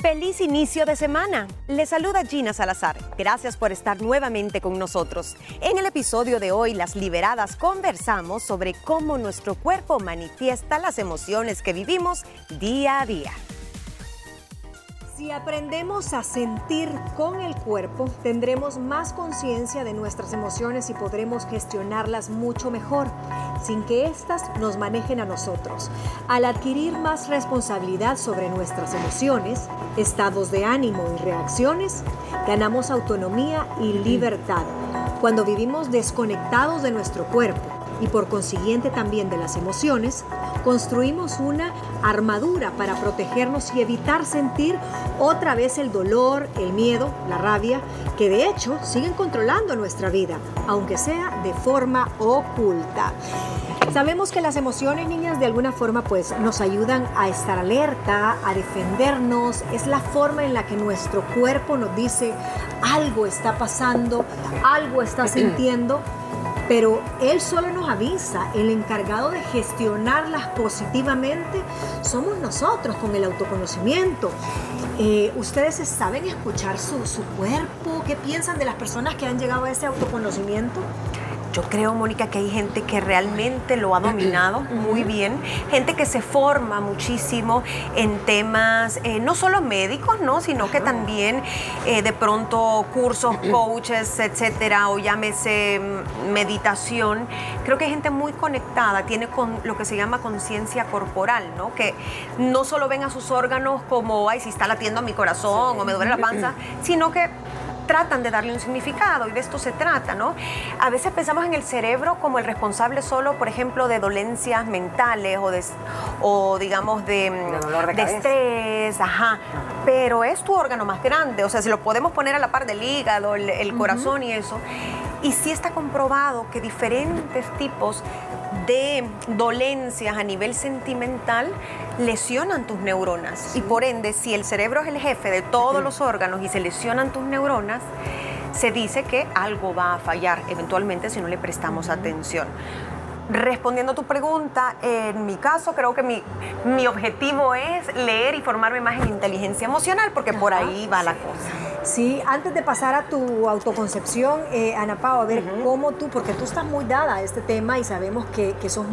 Feliz inicio de semana. Les saluda Gina Salazar. Gracias por estar nuevamente con nosotros. En el episodio de hoy, Las Liberadas conversamos sobre cómo nuestro cuerpo manifiesta las emociones que vivimos día a día. Si aprendemos a sentir con el cuerpo, tendremos más conciencia de nuestras emociones y podremos gestionarlas mucho mejor, sin que éstas nos manejen a nosotros. Al adquirir más responsabilidad sobre nuestras emociones, estados de ánimo y reacciones, ganamos autonomía y libertad. Cuando vivimos desconectados de nuestro cuerpo, y por consiguiente también de las emociones, construimos una armadura para protegernos y evitar sentir otra vez el dolor, el miedo, la rabia, que de hecho siguen controlando nuestra vida, aunque sea de forma oculta. Sabemos que las emociones, niñas, de alguna forma pues nos ayudan a estar alerta, a defendernos. Es la forma en la que nuestro cuerpo nos dice algo está pasando, algo está sintiendo pero Él solo nos avisa, el encargado de gestionarlas positivamente somos nosotros con el autoconocimiento. Eh, ¿Ustedes saben escuchar su, su cuerpo? ¿Qué piensan de las personas que han llegado a ese autoconocimiento? Yo creo, Mónica, que hay gente que realmente lo ha dominado muy bien, gente que se forma muchísimo en temas, eh, no solo médicos, ¿no? sino que también eh, de pronto cursos, coaches, etcétera, o llámese mm, meditación. Creo que hay gente muy conectada, tiene con lo que se llama conciencia corporal, ¿no? Que no solo ven a sus órganos como, ay, si está latiendo mi corazón o me duele la panza, sino que tratan de darle un significado y de esto se trata, ¿no? A veces pensamos en el cerebro como el responsable solo, por ejemplo, de dolencias mentales o, de, o digamos de, de, estrés, ajá. Pero es tu órgano más grande, o sea, si lo podemos poner a la par del hígado, el, corazón y eso. Y sí está comprobado que diferentes tipos de dolencias a nivel sentimental lesionan tus neuronas. Y por ende, si el cerebro es el jefe de todos los órganos y se lesionan tus neuronas, se dice que algo va a fallar eventualmente si no le prestamos atención. Respondiendo a tu pregunta, en mi caso creo que mi, mi objetivo es leer y formarme más en inteligencia emocional porque por ahí va la cosa. Sí, antes de pasar a tu autoconcepción, eh, Ana Pau, a ver cómo tú, porque tú estás muy dada a este tema y sabemos que, que sos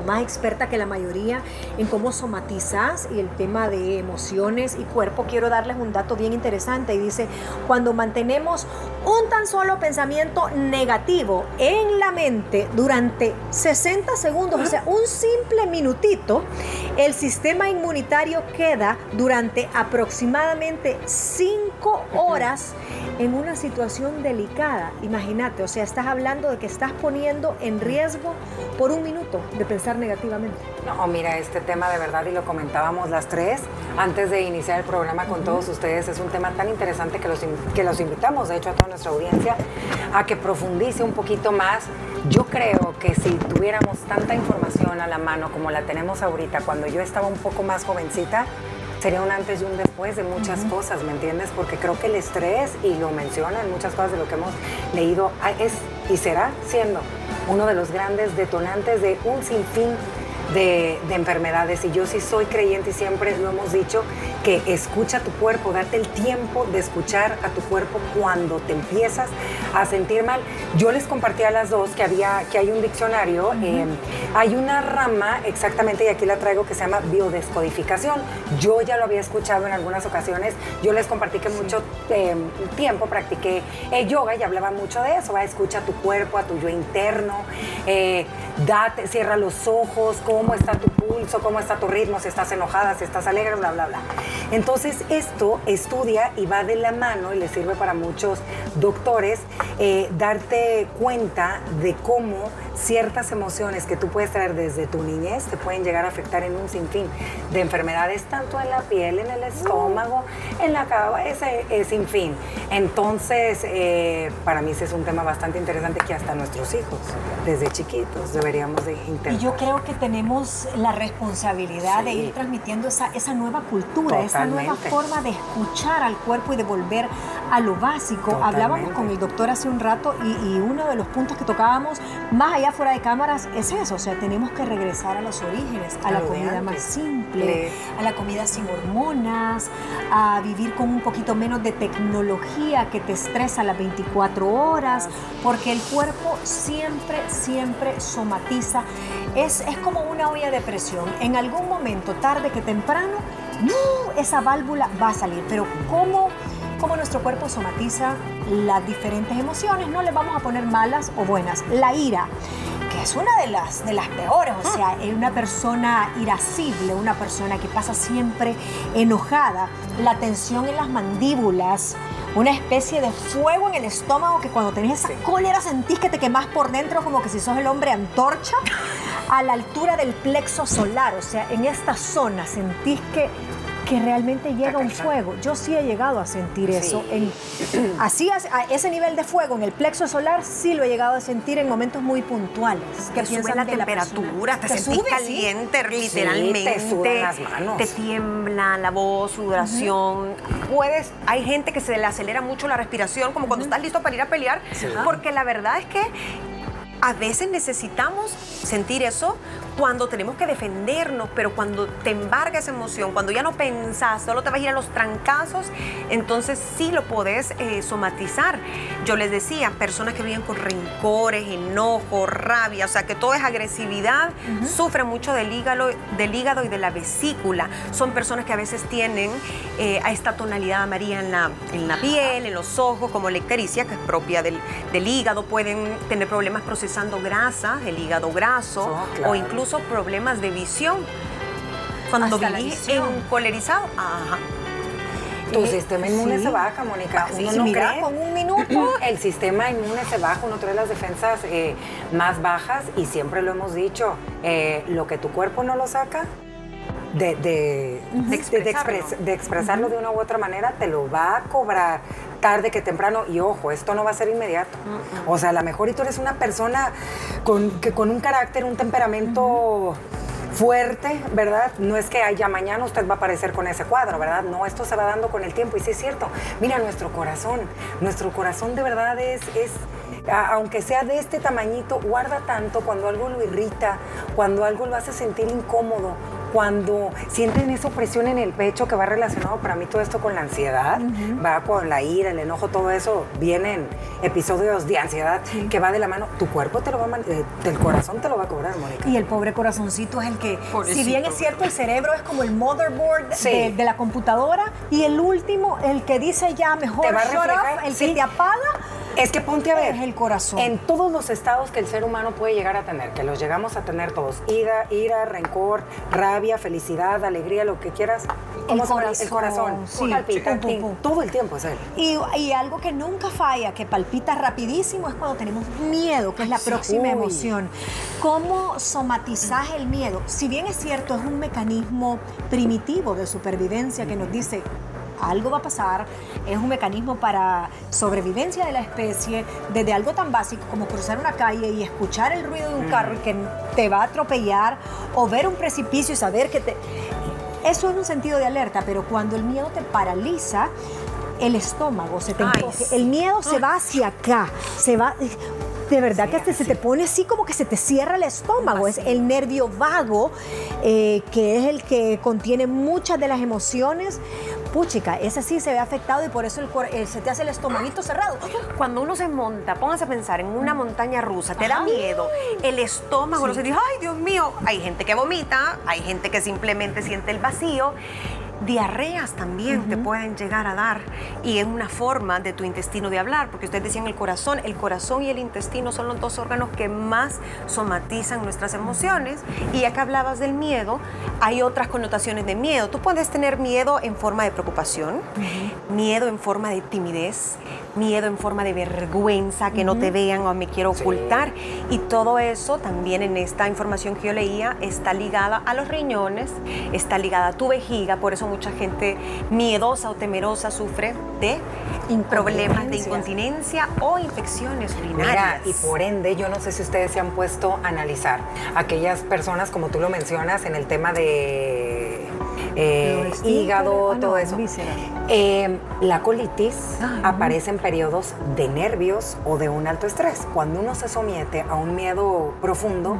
más experta que la mayoría en cómo somatizas y el tema de emociones y cuerpo, quiero darles un dato bien interesante y dice, cuando mantenemos un tan solo pensamiento negativo en la mente durante 60 segundos, o sea, un simple minutito, el sistema inmunitario queda durante aproximadamente 5 horas en una situación delicada. Imagínate, o sea, estás hablando de que estás poniendo en riesgo por un minuto de pensar negativamente. No, mira, este tema de verdad, y lo comentábamos las tres antes de iniciar el programa con todos ustedes, es un tema tan interesante que los, que los invitamos, de hecho, a toda nuestra audiencia, a que profundice un poquito más. Yo creo que si tuviéramos tanta información a la mano como la tenemos ahorita, cuando yo estaba un poco más jovencita, sería un antes y un después de muchas cosas, ¿me entiendes? Porque creo que el estrés, y lo mencionan muchas cosas de lo que hemos leído, es y será siendo uno de los grandes detonantes de un sinfín de, enfermedades. Y yo sí soy creyente y siempre lo hemos dicho, que escucha tu cuerpo, date el tiempo de escuchar a tu cuerpo cuando te empiezas a sentir mal. Yo les compartí a las dos que, había, que hay un diccionario, eh, hay una rama exactamente, y aquí la traigo, que se llama biodescodificación. Yo ya lo había escuchado en algunas ocasiones, yo les compartí que mucho eh, tiempo practiqué eh, yoga y hablaba mucho de eso, escucha tu cuerpo, a tu yo interno, date, cierra los ojos, cómo está tu pulso, cómo está tu ritmo, si estás enojada, si estás alegre, bla, bla, bla. Entonces, esto estudia y va de la mano y le sirve para muchos doctores eh, darte cuenta de cómo ciertas emociones que tú puedes traer desde tu niñez te pueden llegar a afectar en un sinfín de enfermedades, tanto en la piel, en el estómago, en la cabeza, es sinfín. Entonces, eh, para mí ese es un tema bastante interesante que hasta nuestros hijos, desde chiquitos, deberíamos de intentar. Y yo creo que tenemos la responsabilidad de ir transmitiendo esa, esa nueva cultura, esa nueva forma de escuchar al cuerpo y de volver a lo básico. Hablábamos con el doctor hace un rato y, y uno de los puntos que tocábamos, más allá fuera de cámaras, es eso, o sea, tenemos que regresar a los orígenes, a la comida más simple, a la comida sin hormonas, a vivir con un poquito menos de tecnología que te estresa las 24 horas, porque el cuerpo siempre, siempre somatiza. Es, es como una olla de presión. En algún momento, tarde que temprano, esa válvula va a salir. Pero ¿cómo, cómo nuestro cuerpo somatiza las diferentes emociones? No le vamos a poner malas o buenas. La ira que es una de las, de las peores, o sea, es una persona irascible, una persona que pasa siempre enojada, la tensión en las mandíbulas, una especie de fuego en el estómago que cuando tenés esa cólera sentís que te quemás por dentro como que si sos el hombre antorcha, a la altura del plexo solar, o sea, en esta zona sentís que que realmente llega un fuego. Yo sí he llegado a sentir eso. En, así, a ese nivel de fuego en el plexo solar, sí lo he llegado a sentir en momentos muy puntuales. Que sube la temperatura, te, sentís caliente, literalmente. te las manos. Te tiembla la voz, sudoración. Puedes, hay gente que se le acelera mucho la respiración, como cuando estás listo para ir a pelear, porque la verdad es que a veces necesitamos sentir eso cuando tenemos que defendernos, pero cuando te embarga esa emoción, cuando ya no pensás, solo te vas a ir a los trancazos, entonces sí lo podés eh, somatizar. Yo les decía, personas que viven con rencores, enojo, rabia, o sea, que todo es agresividad, sufren mucho del hígado, del hígado y de la vesícula. Son personas que a veces tienen eh, a esta tonalidad amarilla en la, en la piel, en los ojos, como la ictericia, que es propia del, del hígado. Pueden tener problemas procesando grasa, el hígado graso, oh, o incluso problemas de visión. Cuando viví encolerizado, ajá. Tu sistema inmune se baja, Mónica. Uno no mira, con un minuto. El sistema inmune se baja, uno trae las defensas eh, más bajas y siempre lo hemos dicho, eh, lo que tu cuerpo no lo saca, de, de, de, expresarlo de una u otra manera, te lo va a cobrar tarde que temprano. Y ojo, esto no va a ser inmediato. O sea, a lo mejor y tú eres una persona con, que, con un carácter, un temperamento fuerte, ¿verdad? No es que ya mañana usted va a aparecer con ese cuadro, ¿verdad? No, esto se va dando con el tiempo y sí es cierto. Mira, nuestro corazón, nuestro corazón de verdad es, es aunque sea de este tamañito, guarda tanto cuando algo lo irrita, cuando algo lo hace sentir incómodo, cuando sienten esa opresión en el pecho que va relacionado para mí todo esto con la ansiedad, va con la ira, el enojo, todo eso, vienen episodios de ansiedad que va de la mano, tu cuerpo te lo va a eh, el corazón te lo va a cobrar, Mónica. Y el pobre corazoncito es el que, si bien es cierto, el cerebro es como el motherboard de, la computadora y el último, el que dice ya mejor te va a el que te apaga, es que ponte a ver. Es el corazón. En todos los estados que el ser humano puede llegar a tener, que los llegamos a tener todos, ira, ira, rencor, rabia, felicidad, alegría, lo que quieras. El corazón. El corazón. Sí. Palpita, todo el tiempo es él. Y, algo que nunca falla, que palpita rapidísimo, es cuando tenemos miedo, que es la próxima emoción. ¿Cómo somatizar el miedo? Si bien es cierto, es un mecanismo primitivo de supervivencia que nos dice algo va a pasar, es un mecanismo para sobrevivencia de la especie, desde algo tan básico como cruzar una calle y escuchar el ruido de un carro que te va a atropellar, o ver un precipicio y saber que te... Eso es un sentido de alerta, pero cuando el miedo te paraliza, el estómago se te encoge, el miedo se va hacia acá, se va de verdad que se te pone así como que se te cierra el estómago. Es el nervio vago, eh, que es el que contiene muchas de las emociones. Puchica, ese sí se ve afectado y por eso el, eh, se te hace el estomaguito cerrado. Cuando uno se monta, póngase a pensar en una montaña rusa, te da miedo, el estómago, no se dice, ay Dios mío, hay gente que vomita, hay gente que simplemente siente el vacío Diarreas también te pueden llegar a dar y es una forma de tu intestino de hablar, porque ustedes decían el corazón, el corazón y el intestino son los dos órganos que más somatizan nuestras emociones y ya que hablabas del miedo, hay otras connotaciones de miedo. Tú puedes tener miedo en forma de preocupación, miedo en forma de timidez, miedo en forma de vergüenza, que no te vean o me quiero ocultar. Y todo eso también en esta información que yo leía está ligada a los riñones, está ligada a tu vejiga, por eso mucha gente miedosa o temerosa sufre de problemas de incontinencia o infecciones urinarias. y por ende, yo no sé si ustedes se han puesto a analizar aquellas personas, como tú lo mencionas, en el tema de eh, hígado, todo eso. Eh, la colitis aparece en periodos de nervios o de un alto estrés. Cuando uno se somete a un miedo profundo,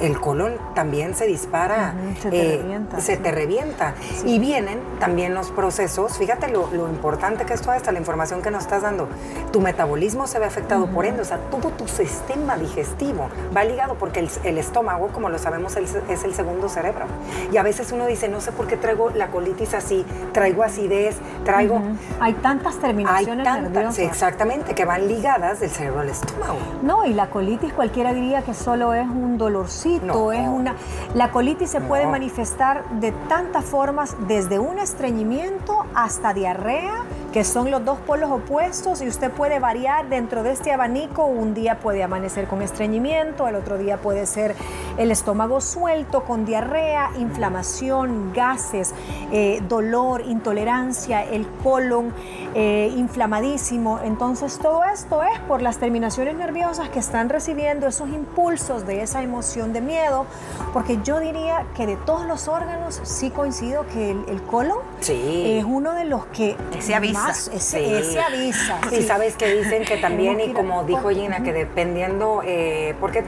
el colon también se dispara, se te revienta. Se te revienta. Y vienen también los procesos, fíjate lo, importante que es toda esta, la información que nos estás dando. Tu metabolismo se ve afectado por ende, o sea, todo tu sistema digestivo va ligado porque el, estómago, como lo sabemos, es el segundo cerebro. Y a veces uno dice, no sé por qué traigo la colitis así, traigo acidez, traigo... Hay tantas terminaciones hay tantas, exactamente, que van ligadas del cerebro al estómago. No, y la colitis cualquiera diría que solo es un dolorcito, es una... La colitis se puede manifestar de tantas formas, desde un estreñimiento hasta diarrea, que son los dos polos opuestos y usted puede variar dentro de este abanico. Un día puede amanecer con estreñimiento, el otro día puede ser el estómago suelto con diarrea, inflamación, gases, eh, dolor, intolerancia, el colon eh, inflamadísimo. Entonces todo esto es por las terminaciones nerviosas que están recibiendo esos impulsos de esa emoción de miedo, porque yo diría que de todos los órganos sí coincido que el, colon es uno de los que se avisa ese, avisa. Y sabes que dicen que también, y como dijo Gina, que dependiendo, eh, porque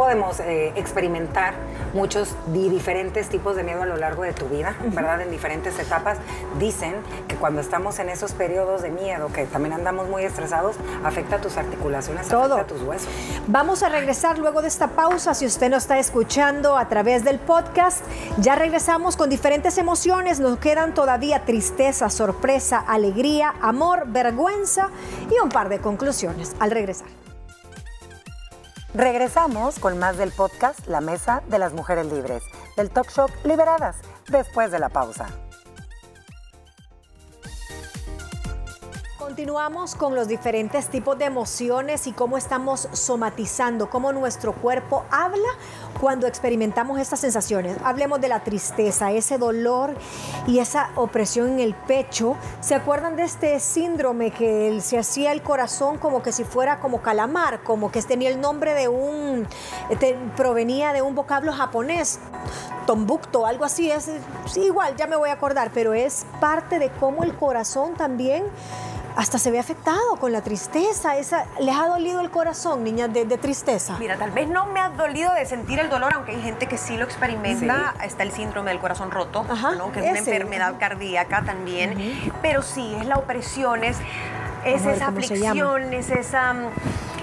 podemos eh, experimentar muchos diferentes tipos de miedo a lo largo de tu vida, ¿verdad? En diferentes etapas. Dicen que cuando estamos en esos periodos de miedo, que también andamos muy estresados, afecta a tus articulaciones, Todo. afecta a tus huesos. Vamos a regresar luego de esta pausa. Si usted nos está escuchando a través del podcast, ya regresamos con diferentes emociones. Nos quedan todavía tristeza, sorpresa, alegría, amor, vergüenza y un par de conclusiones al regresar. Regresamos con más del podcast La Mesa de las Mujeres Libres, del talk show Liberadas, después de la pausa. Continuamos con los diferentes tipos de emociones y cómo estamos somatizando, cómo nuestro cuerpo habla cuando experimentamos estas sensaciones. Hablemos de la tristeza, ese dolor y esa opresión en el pecho. ¿Se acuerdan de este síndrome que se hacía el corazón como que si fuera como calamar, como que tenía el nombre de un, provenía de un vocablo japonés, tombukto, algo así? Es igual, ya me voy a acordar, pero es parte de cómo el corazón también hasta se ve afectado con la tristeza. Esa, ¿Les ha dolido el corazón, niñas, de, tristeza? Mira, tal vez no me ha dolido de sentir el dolor, aunque hay gente que sí lo experimenta. Está el síndrome del corazón roto, que es una enfermedad cardíaca también. Pero sí, es la opresión, es, es esa aflicción, es esa...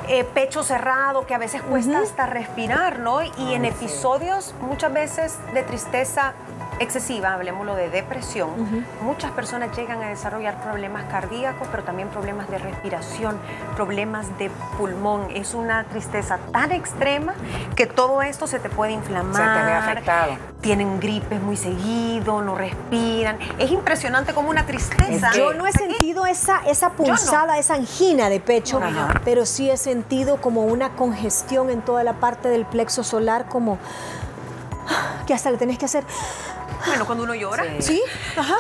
Eh, pecho cerrado, que a veces cuesta hasta respirar, ¿no? Y en episodios muchas veces de tristeza excesiva, hablemoslo de depresión, muchas personas llegan a desarrollar problemas cardíacos, pero también problemas de respiración, problemas de pulmón. Es una tristeza tan extrema que todo esto se te puede inflamar. Se te ve afectado. Tienen gripes muy seguido, no respiran. Es impresionante como una tristeza. Yo no he sentido esa, esa punzada, esa angina de pecho, pero sí he sentido como una congestión en toda la parte del plexo solar, como que hasta le tenés que hacer bueno, cuando uno llora. Sí, ajá.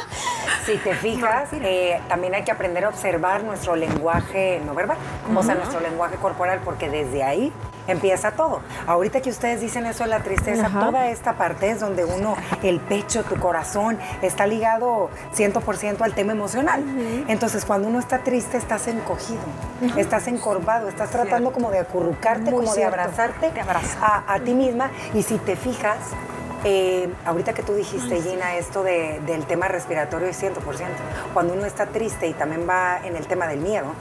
Si te fijas, eh, también hay que aprender a observar nuestro lenguaje no verbal, o sea, nuestro lenguaje corporal, porque desde ahí empieza todo. Ahorita que ustedes dicen eso de la tristeza, toda esta parte es donde uno, el pecho, tu corazón, está ligado 100% al tema emocional. Entonces, cuando uno está triste, estás encogido, estás encorvado, estás tratando como de acurrucarte, como de abrazarte a, a ti misma. Y si te fijas, eh, ahorita que tú dijiste, Gina, esto del tema respiratorio es 100%. Cuando uno está triste y también va en el tema del miedo,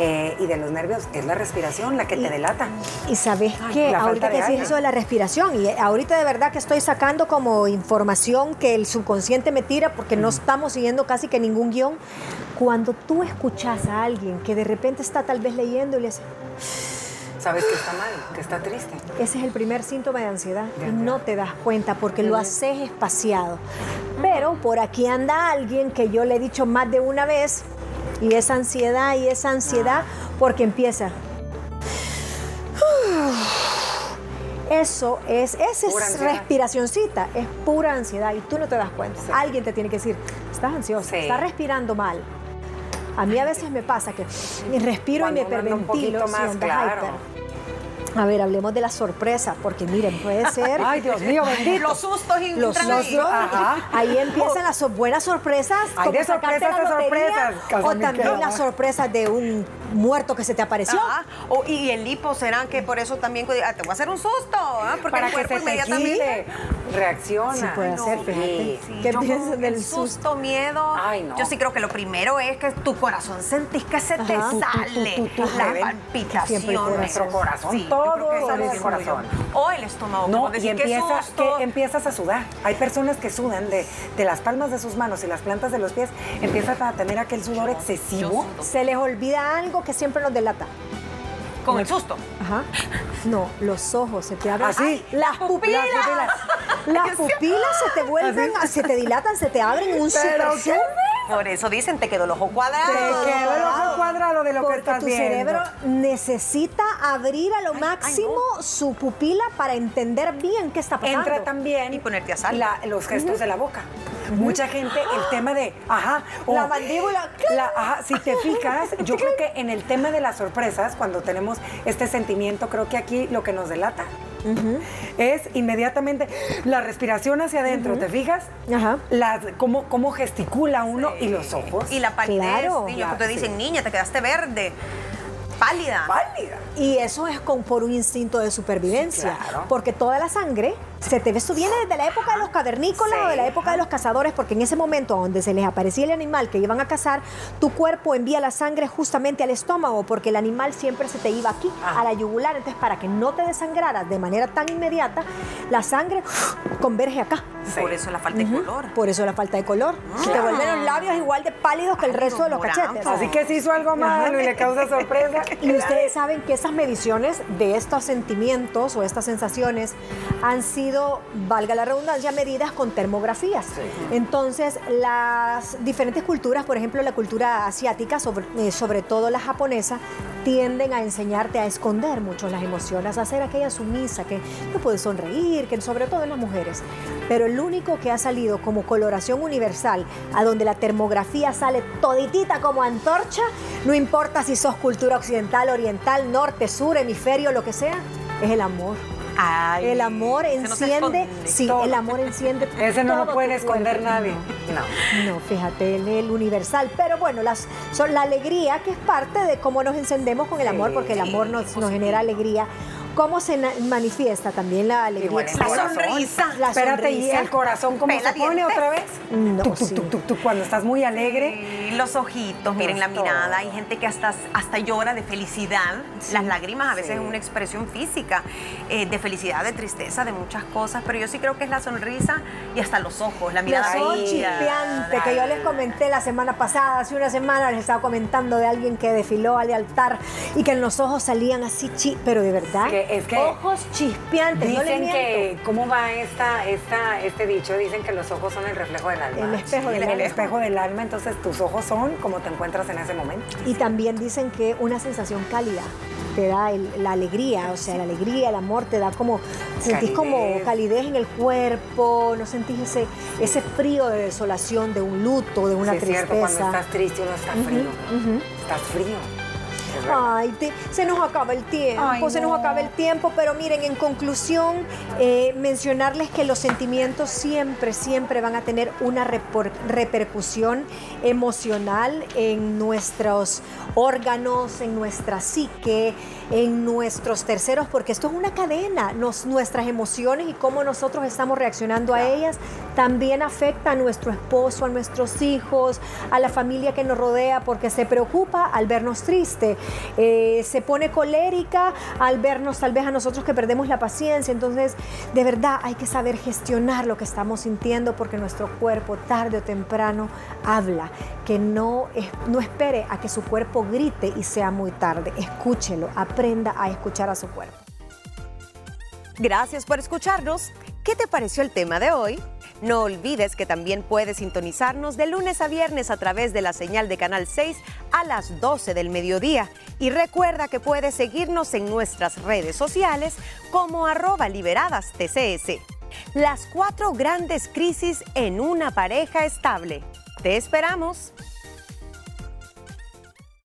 eh, y de los nervios es la respiración la que te delata. Y sabes que ahorita que decís eso de la respiración, y ahorita de verdad que estoy sacando como información que el subconsciente me tira porque no estamos siguiendo casi que ningún guion. Cuando tú escuchas a alguien que de repente está tal vez leyendo y le hace sabes que está mal, que está triste. Ese es el primer síntoma de ansiedad y no te das cuenta porque lo haces espaciado. Pero por aquí anda alguien que yo le he dicho más de una vez y esa ansiedad y esa ansiedad porque empieza. Eso es, esa es respiracioncita, es pura ansiedad y tú no te das cuenta. Alguien te tiene que decir, estás ansiosa, estás respirando mal. A mí a veces me pasa que respiro y me perventilo. Un poquito más claro. A ver, hablemos de la sorpresa, porque miren, puede ser. Ay, Dios mío, bendito. Los sustos y Los sustos, ahí empiezan las buenas sorpresas. Hay de sorpresas a sorpresas, O también las sorpresas de un muerto que se te apareció. Ah, y el lipo será que por eso también ah, te voy a hacer un susto, ah, porque Para el que cuerpo se te inmediatamente reacciona. Sí puede ser, fíjate. Sí. ¿Qué yo del el susto? susto, miedo? Ay, no. Yo sí creo que lo primero es que tu corazón sentís que se te Ajá. Sale tu, tu, tu, la palpitación. Nuestro corazón, Sí, yo todo creo que sale del es corazón. yo. O el estómago. No, y empieza, que empiezas a sudar. Hay personas que sudan de, de las palmas de sus manos y las plantas de los pies, empiezas a tener aquel sudor excesivo. Se les olvida algo que siempre nos delata. Con el susto. Ajá. No, los ojos se te abren. ¿Ah, sí? Ay, las pupilas. Las pupilas. Las pupilas se te vuelven, se te dilatan, se te abren un Pero super qué zoom. Por eso dicen, te quedó el ojo cuadrado. Te quedó el ojo cuadrado de lo que Porque estás tu viendo. cerebro necesita abrir a lo máximo su pupila para entender bien qué está pasando. Entra también Y ponerte a salvo. la- los gestos de la boca. Mucha gente, el tema de, ajá, La mandíbula. la- ajá, si te fijas, yo creo que en el tema de las sorpresas, cuando tenemos este sentimiento, creo que aquí lo que nos delata es inmediatamente la respiración hacia adentro, ¿te fijas? Ajá. Cómo, cómo gesticula uno y los ojos. Y la palidez, Claro. niño, Claro, que te dicen, sí. niña, te quedaste verde, pálida. Pálida. Y eso es con, por un instinto de supervivencia. Sí, claro. Porque toda la sangre se te ve, esto viene desde la época de los cavernícolas Sí. o de la época de los cazadores, porque en ese momento donde se les aparecía el animal que iban a cazar, tu cuerpo envía la sangre justamente al estómago, porque el animal siempre se te iba aquí, Ah. a la yugular. Entonces, para que no te desangraras de manera tan inmediata, la sangre converge acá. Sí. Por eso la falta de color. Por eso la falta de color. Te vuelven los labios igual de pálidos que el resto de los cachetes. Así que si hizo algo malo y le causa sorpresa. Y ustedes saben que esas mediciones de estos sentimientos o estas sensaciones han sido, valga la redundancia, medidas con termografías. Entonces, las diferentes culturas, por ejemplo, la cultura asiática, sobre, eh, sobre todo la japonesa, tienden a enseñarte a esconder mucho las emociones, a ser aquella sumisa que no puede sonreír, que sobre todo en las mujeres. Pero el único que ha salido como coloración universal, a donde la termografía sale toditita como antorcha, no importa si sos cultura occidental, oriental, norte, sur, hemisferio, lo que sea, es el amor. Ay, El amor enciende, sí, Todo. el amor enciende. Ese no lo puede esconder nadie. No. No, fíjate, el, el universal. Pero bueno, las, son la alegría que es parte de cómo nos encendemos con el amor, porque el amor nos, nos genera alegría. ¿Cómo se manifiesta también la alegría? Igual La corazón. sonrisa. La Espérate, ¿y sonrisa. el corazón cómo Pela se pone dientes. otra vez? No, sí. Cuando estás muy alegre. Sí, los ojitos, miren la mirada. Hay gente que hasta, hasta llora de felicidad. Las lágrimas a veces Sí. es una expresión física eh, de felicidad, de tristeza, de muchas cosas. Pero yo sí creo que es la sonrisa y hasta los ojos, la mirada. Los ojos chispeantes, que yo les comenté la semana pasada, hace una semana les estaba comentando de alguien que desfiló al altar y que en los ojos salían así, chi, pero de verdad, Que es que ojos chispeantes, Dicen que, ¿cómo va esta, esta, este dicho? Dicen que los ojos son el reflejo del alma. El espejo del el, alma. espejo del alma, entonces tus ojos son como te encuentras en ese momento. Y también dicen que una sensación cálida te da el- la alegría, o sea, la alegría, el amor te da como, sentís Calidez. como calidez en el cuerpo, no sentís ese, ese frío de desolación, de un luto, de una Sí, es tristeza. cierto, cuando estás triste uno está frío. ujú. Estás frío. Ay, te- se nos acaba el tiempo, Ay, se no. nos acaba el tiempo, pero miren, en conclusión, eh, mencionarles que los sentimientos siempre, siempre van a tener una repercusión emocional en nuestros órganos, en nuestra psique, en nuestros terceros, porque esto es una cadena, Nos- nuestras emociones y cómo nosotros estamos reaccionando a ellas también afecta a nuestro esposo, a nuestros hijos, a la familia que nos rodea, porque se preocupa al vernos triste, eh, se pone colérica al vernos tal vez a nosotros que perdemos la paciencia. Entonces, de verdad hay que saber gestionar lo que estamos sintiendo, porque nuestro cuerpo tarde o temprano habla, que no, no espere a que su cuerpo grite y sea muy tarde. Escúchelo, aprenda a escuchar a su cuerpo. Gracias por escucharnos. ¿Qué te pareció el tema de hoy? No olvides que también puedes sintonizarnos de lunes a viernes a través de la señal de Canal 6 a las 12 del mediodía. Y recuerda que puedes seguirnos en nuestras redes sociales como arroba liberadas TCS. Las cuatro grandes crisis en una pareja estable. Te esperamos.